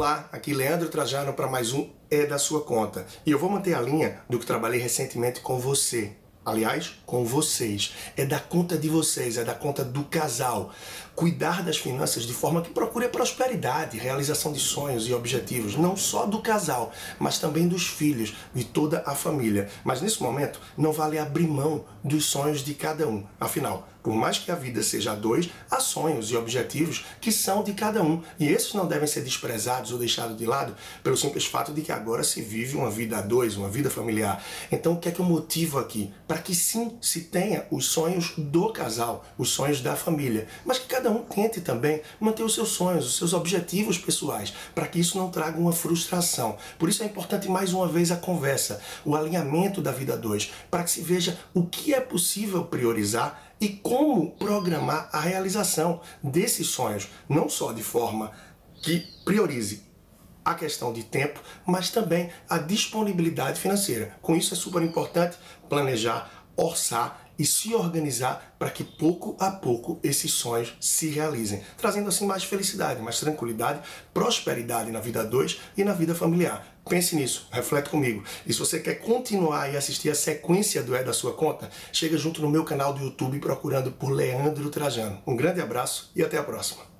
Olá, aqui Leandro Trajano para mais um É da Sua Conta. E eu vou manter a linha do que trabalhei recentemente com você. Aliás, com vocês. É da conta de vocês, é da conta do casal. Cuidar das finanças de forma que procure a prosperidade, realização de sonhos e objetivos, não só do casal, mas também dos filhos, de toda a família. Mas nesse momento, não vale abrir mão dos sonhos de cada um. Afinal, por mais que a vida seja a dois, há sonhos e objetivos que são de cada um. E esses não devem ser desprezados ou deixados de lado pelo simples fato de que agora se vive uma vida a dois, uma vida familiar. Então, o que é que eu motivo aqui? Para que sim se tenha os sonhos do casal, os sonhos da família, mas que cada um tente também manter os seus sonhos, os seus objetivos pessoais, para que isso não traga uma frustração. Por isso é importante mais uma vez a conversa, o alinhamento da vida a dois, para que se veja o que é possível priorizar e como programar a realização desses sonhos, não só de forma que priorize a questão de tempo, mas também a disponibilidade financeira. Com isso é super importante planejar, orçar e se organizar para que pouco a pouco esses sonhos se realizem, trazendo assim mais felicidade, mais tranquilidade, prosperidade na vida 2 e na vida familiar. Pense nisso, reflete comigo. E se você quer continuar e assistir a sequência do É da Sua Conta, chega junto no meu canal do YouTube procurando por Leandro Trajano. Um grande abraço e até a próxima.